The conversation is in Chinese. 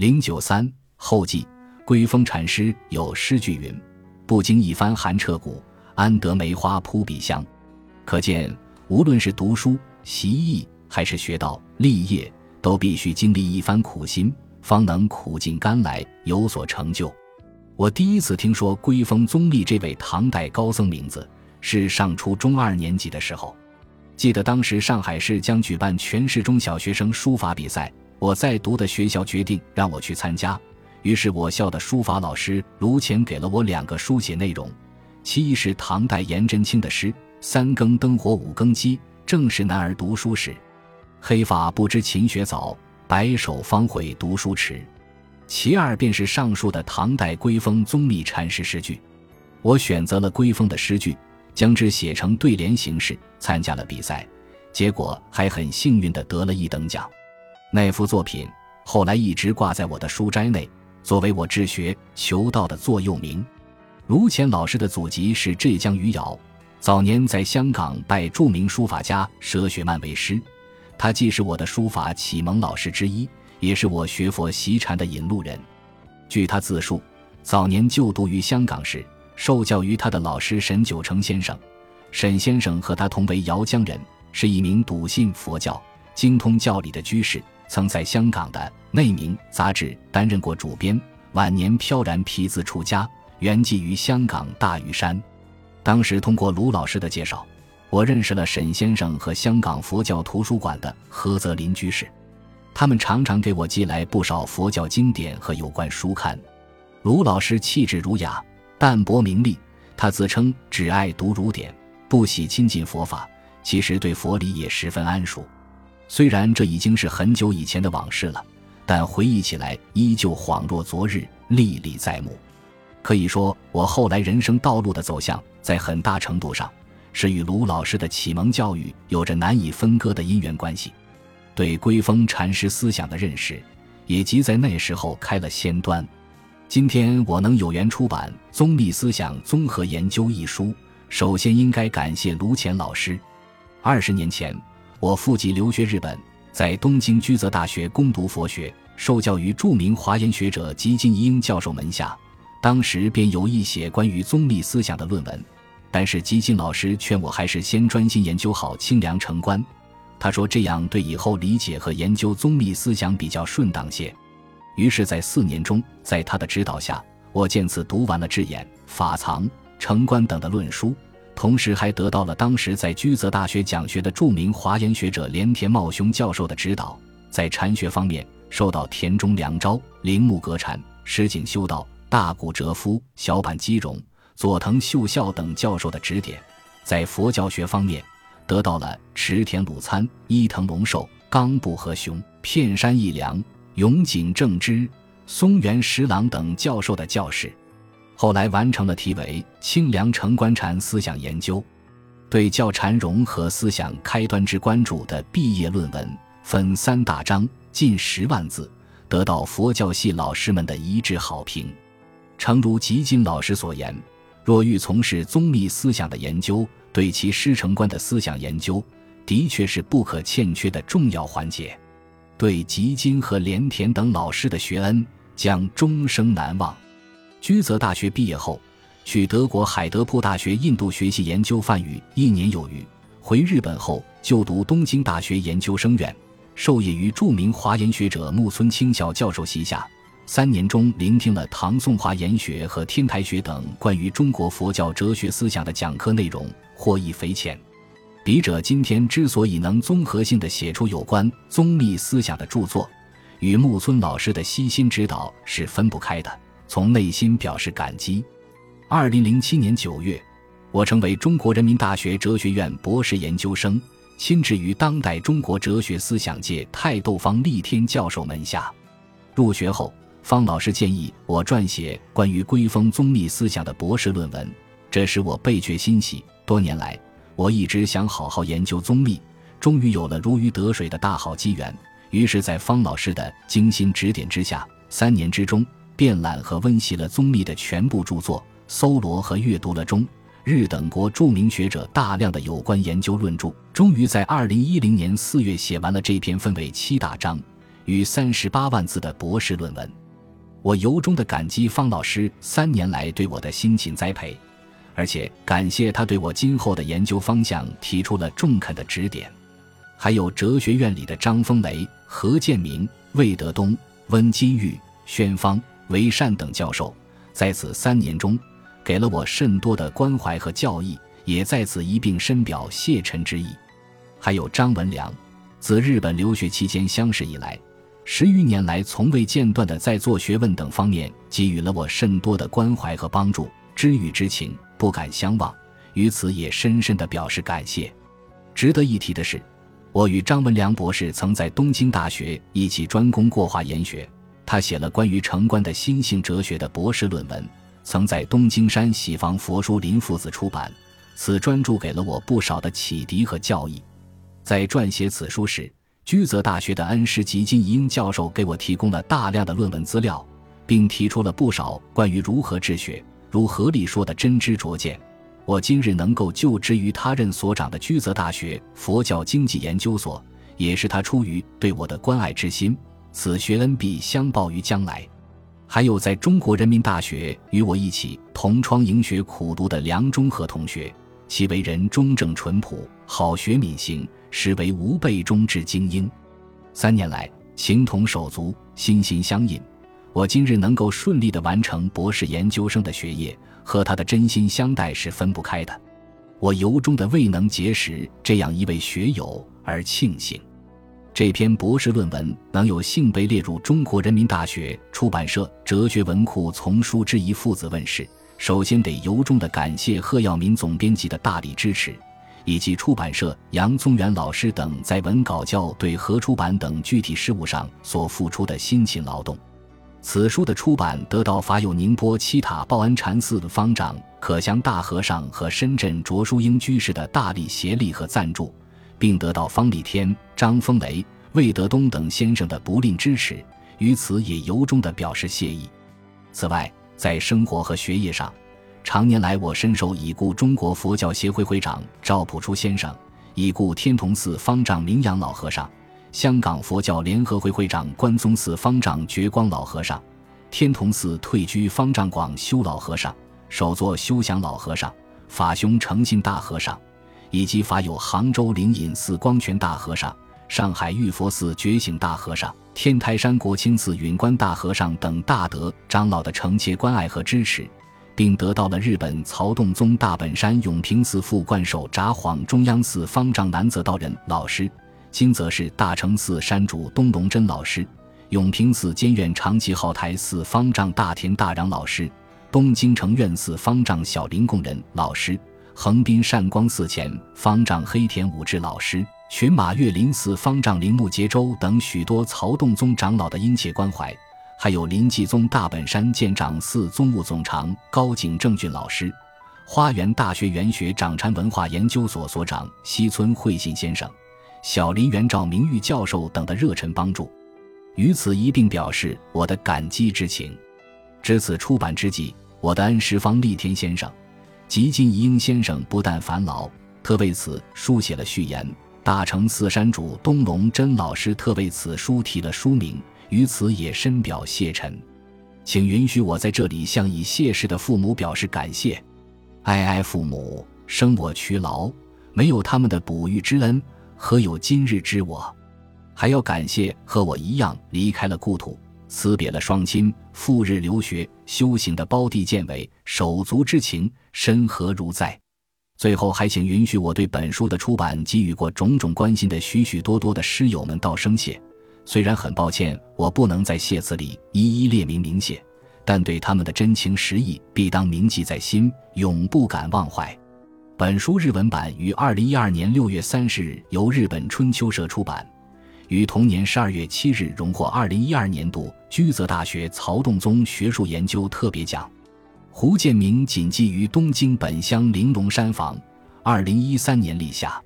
零九三后记，归峰禅师有诗句云：“不经一番寒彻骨，安得梅花扑鼻香。”可见，无论是读书、习艺，还是学道、立业，都必须经历一番苦心，方能苦尽甘来，有所成就。我第一次听说归峰宗立这位唐代高僧名字，是上初中二年级的时候。记得当时上海市将举办全市中小学生书法比赛，我在读的学校决定让我去参加。于是我校的书法老师卢乾给了我两个书写内容，其一是唐代颜真卿的诗：“三更灯火五更鸡，正是男儿读书时。黑发不知勤学早，白首方悔读书迟。”其二便是上述的唐代归峰宗密禅师诗句。我选择了归峰的诗句。将之写成对联形式，参加了比赛，结果还很幸运地得了一等奖。那幅作品后来一直挂在我的书斋内，作为我治学求道的座右铭。卢乾老师的祖籍是浙江余姚，早年在香港拜著名书法家佘雪曼为师，他既是我的书法启蒙老师之一，也是我学佛习禅的引路人。据他自述，早年就读于香港时。受教于他的老师沈九成先生，沈先生和他同为姚江人，是一名笃信佛教、精通教理的居士，曾在香港的《内明》杂志担任过主编。晚年飘然皮字出家，圆寂于香港大屿山。当时通过卢老师的介绍，我认识了沈先生和香港佛教图书馆的何泽林居士，他们常常给我寄来不少佛教经典和有关书刊。卢老师气质儒雅。淡泊名利，他自称只爱读儒典，不喜亲近佛法。其实对佛理也十分谙熟。虽然这已经是很久以前的往事了，但回忆起来依旧恍若昨日，历历在目。可以说，我后来人生道路的走向，在很大程度上是与卢老师的启蒙教育有着难以分割的因缘关系。对归峰禅师思想的认识，也即在那时候开了先端。今天我能有缘出版《宗密思想综合研究》一书，首先应该感谢卢潜老师。二十年前，我父籍留学日本，在东京居泽大学攻读佛学，受教于著名华严学者吉金一英教授门下。当时便有意写关于宗密思想的论文，但是吉金老师劝我还是先专心研究好清凉城观。他说这样对以后理解和研究宗密思想比较顺当些。于是，在四年中，在他的指导下，我见次读完了智眼、法藏、城观等的论书，同时还得到了当时在居泽大学讲学的著名华严学者连田茂雄教授的指导。在禅学方面，受到田中良昭、铃木格禅、石井修道、大谷哲夫、小坂基荣、佐藤秀孝等教授的指点；在佛教学方面，得到了池田鲁参、伊藤龙寿、冈部和雄、片山义良。永井正之、松原十郎等教授的教示，后来完成了题为《清凉城观禅思想研究》，对教禅融合思想开端之关注的毕业论文，分三大章，近十万字，得到佛教系老师们的一致好评。诚如吉金老师所言，若欲从事宗密思想的研究，对其师承观的思想研究，的确是不可欠缺的重要环节。对吉金和连田等老师的学恩将终生难忘。居泽大学毕业后，去德国海德堡大学印度学习研究梵语一年有余。回日本后，就读东京大学研究生院，授业于著名华严学者木村清孝教授旗下。三年中，聆听了唐宋华严学和天台学等关于中国佛教哲学思想的讲课内容，获益匪浅。笔者今天之所以能综合性的写出有关宗密思想的著作，与木村老师的悉心指导是分不开的，从内心表示感激。二零零七年九月，我成为中国人民大学哲学院博士研究生，亲至于当代中国哲学思想界泰斗方立天教授门下。入学后，方老师建议我撰写关于归峰宗密思想的博士论文，这使我倍觉欣喜。多年来，我一直想好好研究宗密，终于有了如鱼得水的大好机缘。于是，在方老师的精心指点之下，三年之中，遍览和温习了宗密的全部著作，搜罗和阅读了中日等国著名学者大量的有关研究论著，终于在二零一零年四月写完了这篇分为七大章，与三十八万字的博士论文。我由衷的感激方老师三年来对我的辛勤栽培，而且感谢他对我今后的研究方向提出了中肯的指点。还有哲学院里的张风雷、何建明、魏德东、温金玉、宣芳、韦善等教授，在此三年中，给了我甚多的关怀和教益，也在此一并深表谢忱之意。还有张文良，自日本留学期间相识以来。十余年来，从未间断的在做学问等方面给予了我甚多的关怀和帮助，知遇之情不敢相忘，于此也深深的表示感谢。值得一提的是，我与张文良博士曾在东京大学一起专攻过化研学，他写了关于城关的心性哲学的博士论文，曾在东京山喜房佛书林父子出版，此专著给了我不少的启迪和教益。在撰写此书时。居泽大学的恩师吉金英教授给我提供了大量的论文资料，并提出了不少关于如何治学、如何理说的真知灼见。我今日能够就职于他任所长的居泽大学佛教经济研究所，也是他出于对我的关爱之心。此学恩必相报于将来。还有在中国人民大学与我一起同窗迎学苦读的梁中和同学，其为人忠正淳朴，好学敏行。实为吾辈中之精英，三年来情同手足，心心相印。我今日能够顺利的完成博士研究生的学业，和他的真心相待是分不开的。我由衷的未能结识这样一位学友而庆幸。这篇博士论文能有幸被列入中国人民大学出版社哲学文库丛书之一父子问世，首先得由衷的感谢贺耀民总编辑的大力支持。以及出版社杨宗元老师等在文稿校对和出版等具体事务上所付出的辛勤劳动，此书的出版得到法有宁波七塔报恩禅寺的方丈可香大和尚和深圳卓书英居士的大力协力和赞助，并得到方立天、张风雷、魏德东等先生的不吝支持，于此也由衷地表示谢意。此外，在生活和学业上。常年来，我深受已故中国佛教协会会长赵朴初先生、已故天童寺方丈明阳老和尚、香港佛教联合会会长关宗寺方丈觉光老和尚、天童寺退居方丈广修老和尚、首座修祥老和尚、法兄诚信大和尚，以及法有杭州灵隐寺光泉大和尚、上海玉佛寺觉醒大和尚、天台山国清寺允观大和尚等大德长老的诚切关爱和支持。并得到了日本曹洞宗大本山永平寺副观首札幌中央寺方丈南泽道人老师，今则是大成寺山主东龙真老师，永平寺监院长崎号台寺方丈大田大嚷老师，东京城院寺方丈小林供人老师，横滨善光寺前方丈黑田武志老师，群马月林寺方丈铃木节州等许多曹洞宗长老的殷切关怀。还有临济宗大本山见长寺宗务总长高井正俊老师，花园大学园学长禅文化研究所所长西村惠信先生，小林元照名誉教授等的热忱帮助，于此一并表示我的感激之情。至此出版之际，我的恩师方立天先生、吉金英先生不但烦劳，特为此书写了序言；大成寺山主东龙真老师特为此书题了书名。于此也深表谢忱，请允许我在这里向已谢世的父母表示感谢。哀哀父母，生我劬劳，没有他们的哺育之恩，何有今日之我？还要感谢和我一样离开了故土，辞别了双亲，赴日留学修行的胞弟见伟，手足之情深何如在？最后，还请允许我对本书的出版给予过种种关心的许许多多的师友们道声谢。虽然很抱歉，我不能在谢词里一一列名明谢，但对他们的真情实意必当铭记在心，永不敢忘怀。本书日文版于二零一二年六月三十日由日本春秋社出版，于同年十二月七日荣获二零一二年度居泽大学曹洞宗学术研究特别奖。胡建明谨记于东京本乡玲珑山房，二零一三年立下。